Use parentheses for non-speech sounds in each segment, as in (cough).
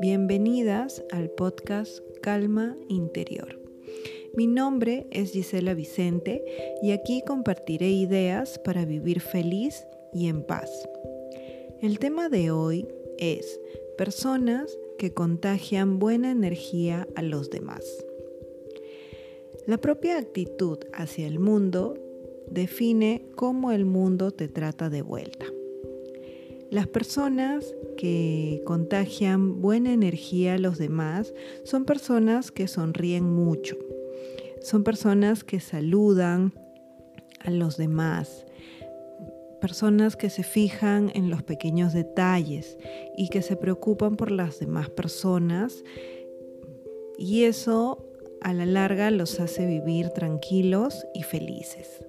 Bienvenidas al podcast Calma Interior. Mi nombre es Gisela Vicente y aquí compartiré ideas para vivir feliz y en paz. El tema de hoy es personas que contagian buena energía a los demás. La propia actitud hacia el mundo define cómo el mundo te trata de vuelta. Las personas que contagian buena energía a los demás son personas que sonríen mucho, son personas que saludan a los demás, personas que se fijan en los pequeños detalles y que se preocupan por las demás personas y eso a la larga los hace vivir tranquilos y felices.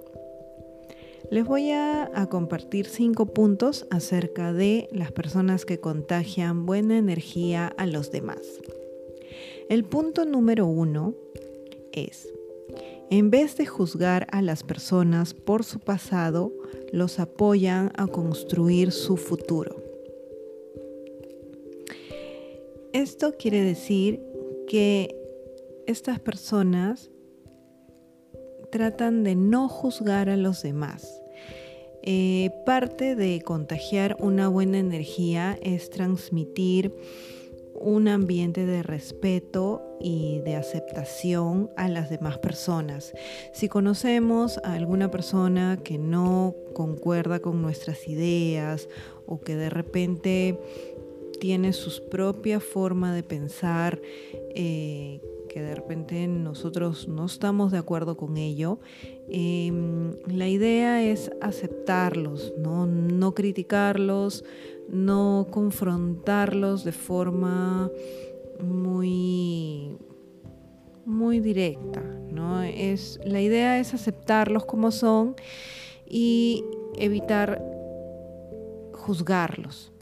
Les voy a, compartir cinco puntos acerca de las personas que contagian buena energía a los demás. El punto número uno es, en vez de juzgar a las personas por su pasado, los apoyan a construir su futuro. Esto quiere decir que estas personas tratan de no juzgar a los demás. Eh, parte de contagiar una buena energía es transmitir un ambiente de respeto y de aceptación a las demás personas. Si conocemos a alguna persona que no concuerda con nuestras ideas o que de repente tiene su propia forma de pensar, eh, que de repente nosotros no estamos de acuerdo con ello, em, la idea es aceptarlos, ¿no? no criticarlos, no confrontarlos de forma muy muy directa, ¿no? Es, la idea es aceptarlos como son y evitar juzgarlos.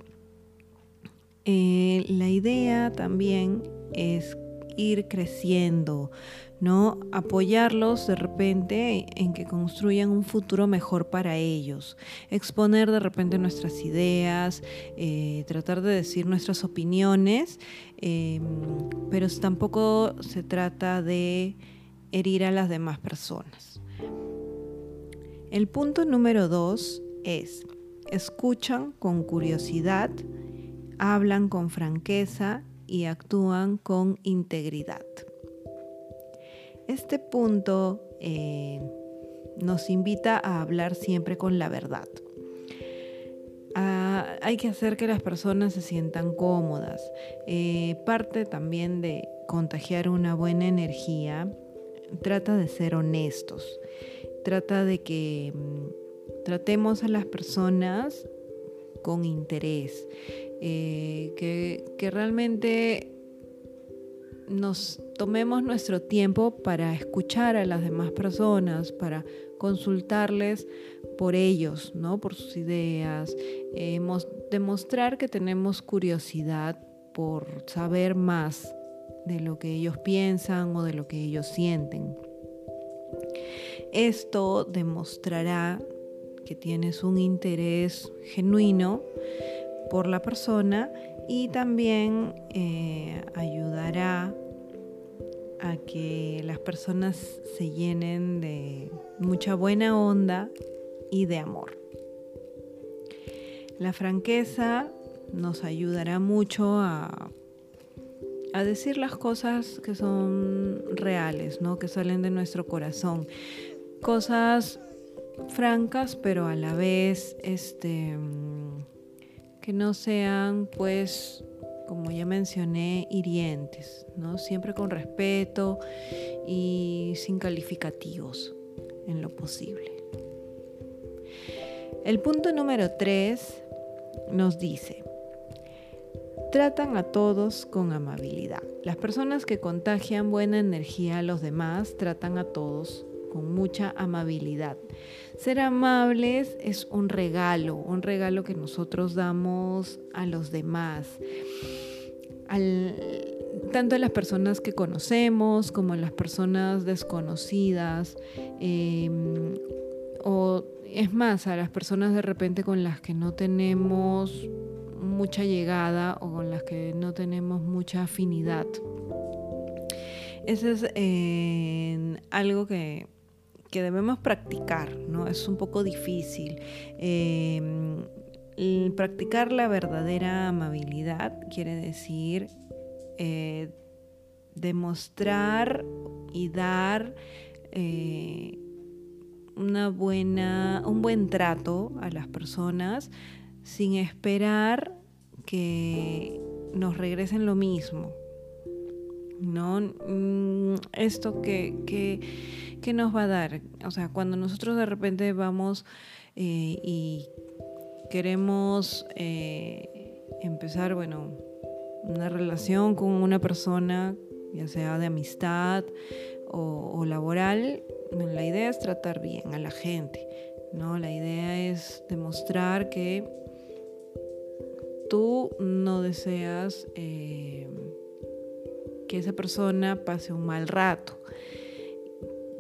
Eh, la idea también es ir creciendo, ¿no? Apoyarlos de repente en que construyan un futuro mejor para ellos, exponer de repente nuestras ideas, eh, tratar de decir nuestras opiniones, em, pero tampoco se trata de herir a las demás personas. El punto número dos es, escuchan con curiosidad, hablan con franqueza y actúan con integridad. Este punto eh, nos invita a hablar siempre con la verdad. Ah, hay que hacer que las personas se sientan cómodas. Eh, parte también de contagiar una buena energía trata de ser honestos. Trata de que mm, tratemos a las personas con interés. Eh, que, realmente nos tomemos nuestro tiempo para escuchar a las demás personas, para consultarles por ellos, ¿no? por sus ideas, demostrar que tenemos curiosidad por saber más de lo que ellos piensan o de lo que ellos sienten. Esto demostrará que tienes un interés genuino por la persona y también eh, ayudará a que las personas se llenen de mucha buena onda y de amor. La franqueza nos ayudará mucho a, a decir las cosas que son reales, ¿no? que salen de nuestro corazón. Cosas francas, pero a la vez este, que no sean, pues, como ya mencioné, hirientes, ¿no? Siempre con respeto y sin calificativos en lo posible. El punto número 3 nos dice, tratan a todos con amabilidad. Las personas que contagian buena energía a los demás tratan a todos con mucha amabilidad. Ser amables es un regalo, un regalo que nosotros damos a los demás. tanto a las personas que conocemos como a las personas desconocidas. Em, o es más, a las personas de repente con las que no tenemos mucha llegada o con las que no tenemos mucha afinidad. Eso es eh, algo que, debemos practicar, ¿no? Es un poco difícil. Em, practicar la verdadera amabilidad quiere decir eh, demostrar y dar eh, una buena, un buen trato a las personas sin esperar que nos regresen lo mismo. ¿No? Mm, esto que, nos va a dar. O sea, cuando nosotros de repente vamos eh, y queremos eh, empezar, bueno, una relación con una persona, ya sea de amistad o laboral, la idea es tratar bien a la gente, ¿no? La idea es demostrar que tú no deseas eh, que esa persona pase un mal rato.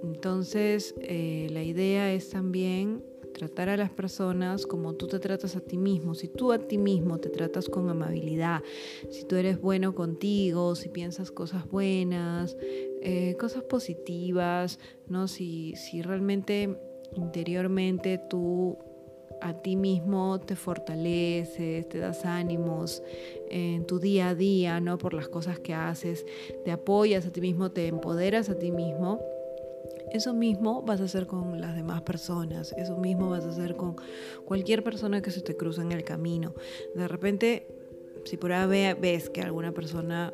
Entonces, eh, la idea es también tratar a las personas como tú te tratas a ti mismo. Si tú a ti mismo te tratas con amabilidad, si tú eres bueno contigo, si piensas cosas buenas, eh, cosas positivas, ¿no? Si, si realmente interiormente tú a ti mismo te fortaleces, te das ánimos en tu día a día, ¿no? Por las cosas que haces, te apoyas a ti mismo, te empoderas a ti mismo eso mismo vas a hacer con las demás personas, eso mismo vas a hacer con cualquier persona que se te cruza en el camino. De repente, si por ahí ves que alguna persona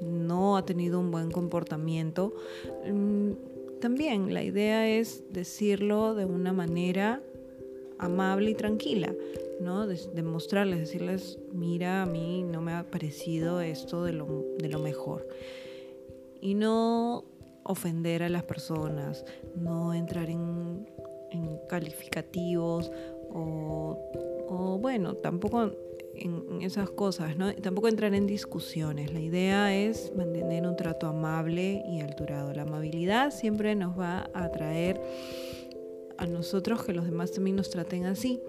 no ha tenido un buen comportamiento, mm, también la idea es decirlo de una manera amable y tranquila, ¿no? Demostrarles, decirles, mira, a mí no me ha parecido esto de lo, de lo mejor. Y no ofender a las personas, no entrar en, calificativos o, bueno, tampoco en, esas cosas, ¿no? Tampoco entrar en discusiones. La idea es mantener un trato amable y alturado. La amabilidad siempre nos va a atraer a nosotros que los demás también nos traten así.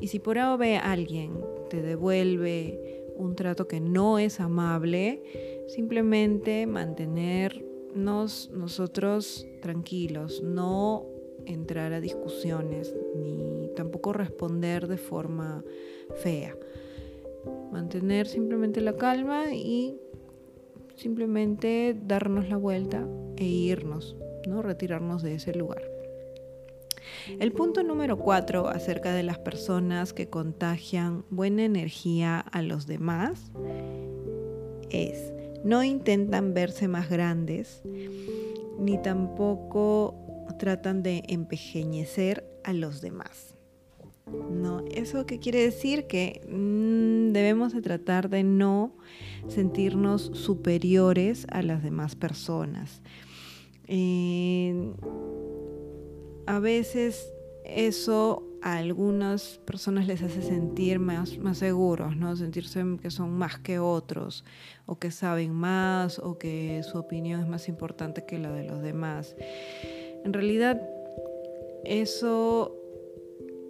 Y si por ahora ve a alguien te devuelve un trato que no es amable, simplemente mantener nosotros tranquilos, no entrar a discusiones ni tampoco responder de forma fea. Mantener simplemente la calma y simplemente darnos la vuelta e irnos, ¿no? retirarnos de ese lugar. El punto número cuatro acerca de las personas que contagian buena energía a los demás es no intentan verse más grandes, ni tampoco tratan de empequeñecer a los demás. No, eso qué quiere decir que mm, debemos de tratar de no sentirnos superiores a las demás personas. Eh, a veces eso a algunas personas les hace sentir más, más seguros, ¿no? Sentirse que son más que otros, o que saben más, o que su opinión es más importante que la de los demás. En realidad, eso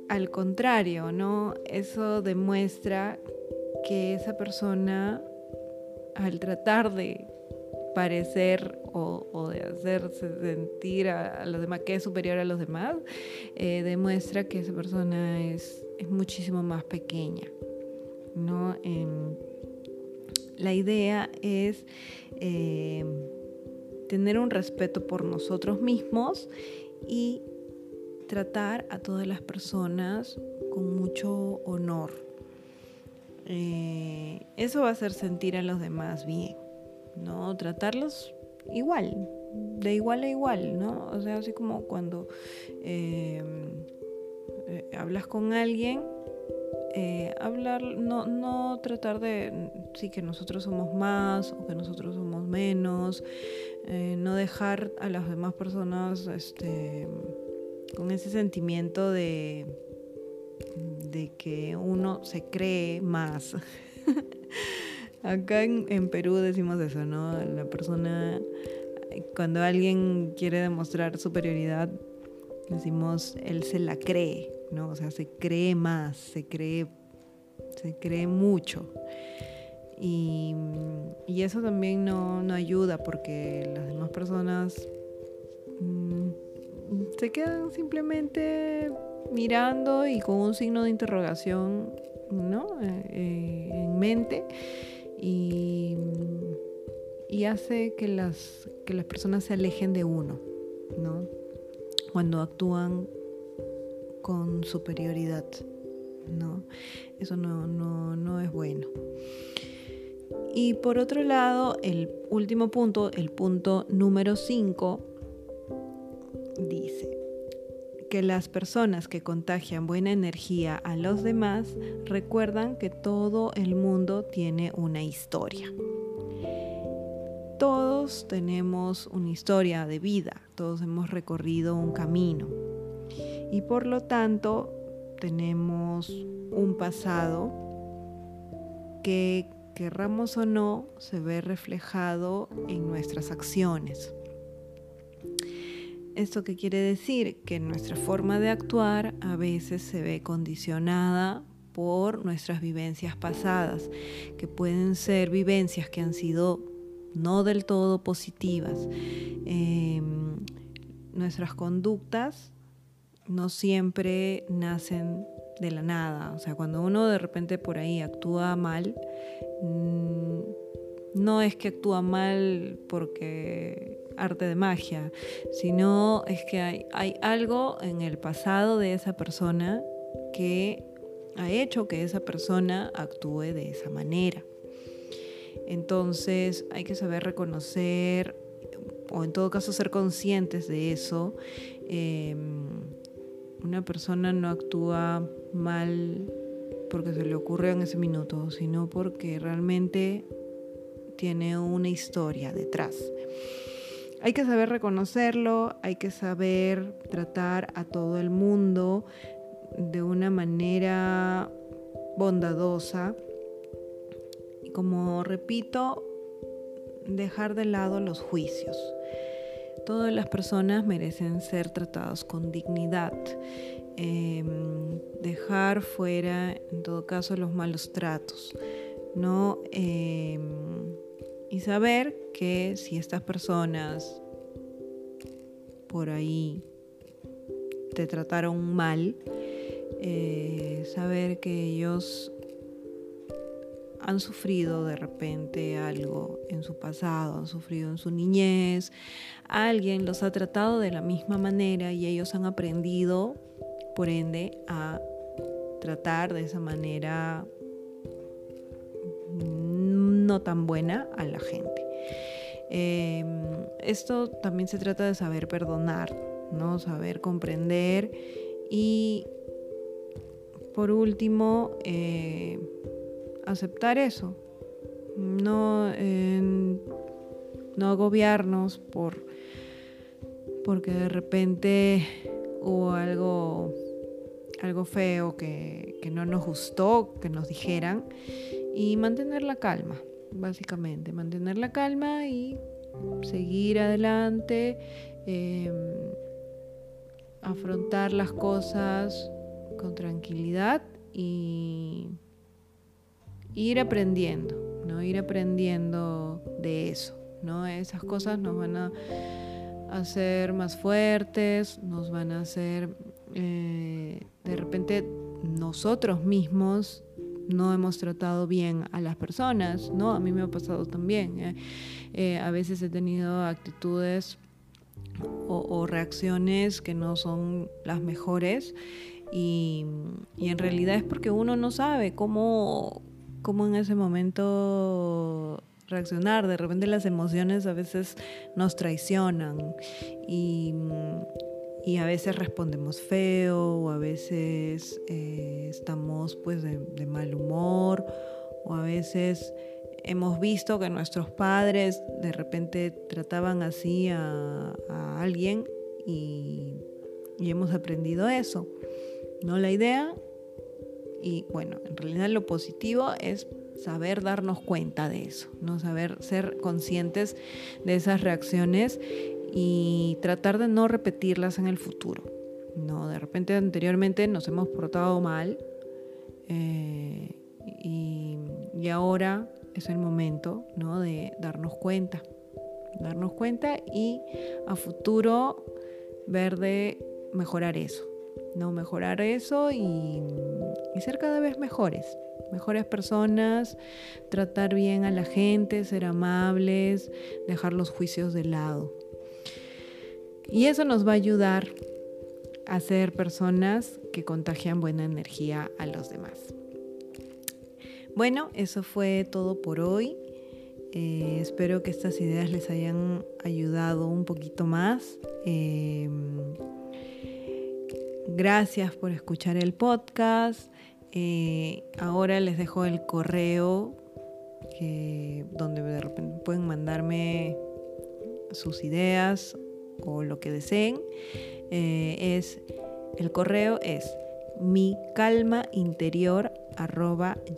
al contrario, ¿no? Eso demuestra que esa persona, al tratar de parecer o, de hacerse sentir a, los demás que es superior a los demás, eh, demuestra que esa persona es, muchísimo más pequeña. ¿no? Em, la idea es eh, tener un respeto por nosotros mismos y tratar a todas las personas con mucho honor. Eh, eso va a hacer sentir a los demás bien. ¿no? Tratarlos igual, de igual a igual, ¿no? O sea, así como cuando eh, eh, hablas con alguien, eh, hablar, no, no tratar de, sí, que nosotros somos más o que nosotros somos menos, no dejar a las demás personas este, con ese sentimiento de, de que uno se cree más. (laughs) Acá en, Perú decimos eso, ¿no? La persona, cuando alguien quiere demostrar superioridad, decimos, él se la cree, ¿no? O sea, se cree más, se cree, se cree mucho. Y, eso también no, ayuda porque las demás personas mm, se quedan simplemente mirando y con un signo de interrogación ¿no? Eh, eh, en mente y, y hace que las, que las personas se alejen de uno, ¿no? cuando actúan con superioridad. ¿no? Eso no, no es bueno. Y por otro lado, el último punto, el punto número 5, que las personas que contagian buena energía a los demás recuerdan que todo el mundo tiene una historia. Todos tenemos una historia de vida, todos hemos recorrido un camino y por lo tanto tenemos un pasado que querramos o no se ve reflejado en nuestras acciones. ¿Esto qué quiere decir? Que nuestra forma de actuar a veces se ve condicionada por nuestras vivencias pasadas, que pueden ser vivencias que han sido no del todo positivas. Em, nuestras conductas no siempre nacen de la nada. O sea, cuando uno de repente por ahí actúa mal, mm, no es que actúa mal porque arte de magia, sino es que hay, algo en el pasado de esa persona que ha hecho que esa persona actúe de esa manera. Entonces hay que saber reconocer o en todo caso ser conscientes de eso. Em, una persona no actúa mal porque se le ocurre en ese minuto, sino porque realmente tiene una historia detrás. Hay que saber reconocerlo, hay que saber tratar a todo el mundo de una manera bondadosa como repito, dejar de lado los juicios. Todas las personas merecen ser tratadas con dignidad. Em, dejar fuera, en todo caso, los malos tratos. ¿no? Em, y saber que si estas personas por ahí te trataron mal, eh, saber que ellos han sufrido de repente algo en su pasado, han sufrido en su niñez, alguien los ha tratado de la misma manera y ellos han aprendido, por ende, a tratar de esa manera no tan buena a la gente. Em, esto también se trata de saber perdonar, ¿no? Saber comprender y por último, eh, aceptar eso, no, no agobiarnos por porque de repente hubo algo, algo feo que, no nos gustó, que nos dijeran, y mantener la calma, básicamente, mantener la calma y seguir adelante, em, afrontar las cosas con tranquilidad y ir aprendiendo, ¿no? Ir aprendiendo de eso, ¿no? Esas cosas nos van a hacer más fuertes, nos van a hacer, eh, de repente nosotros mismos no hemos tratado bien a las personas, ¿no? A mí me ha pasado también. ¿eh? Eh, a veces he tenido actitudes o, reacciones que no son las mejores y, y, en realidad es porque uno no sabe cómo, cómo en ese momento reaccionar. De repente las emociones a veces nos traicionan y, a veces respondemos feo o a veces eh, estamos pues de, mal humor o a veces hemos visto que nuestros padres de repente trataban así a, alguien y, y hemos aprendido eso. ¿no? La idea y bueno, en realidad lo positivo es saber darnos cuenta de eso, no saber ser conscientes de esas reacciones y tratar de no repetirlas en el futuro. No, de repente anteriormente nos hemos portado mal eh, y, ahora es el momento ¿no? de darnos cuenta, darnos cuenta y a futuro ver de mejorar eso, no mejorar eso y ser cada vez mejores mejores personas, tratar bien a la gente, ser amables, dejar los juicios de lado. Y eso nos va a ayudar a ser personas que contagian buena energía a los demás. Bueno, eso fue todo por hoy. Eh, espero que estas ideas les hayan ayudado un poquito más. Em, gracias por escuchar el podcast. Eh, ahora les dejo el correo donde de repente pueden mandarme sus ideas o lo que deseen. Eh, es el correo es mi calma interior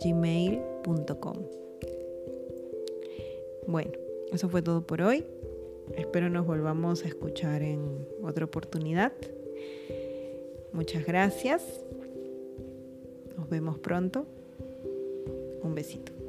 gmail.com. Bueno, eso fue todo por hoy. Espero nos volvamos a escuchar en otra oportunidad. Muchas gracias. Nos vemos pronto. Un besito.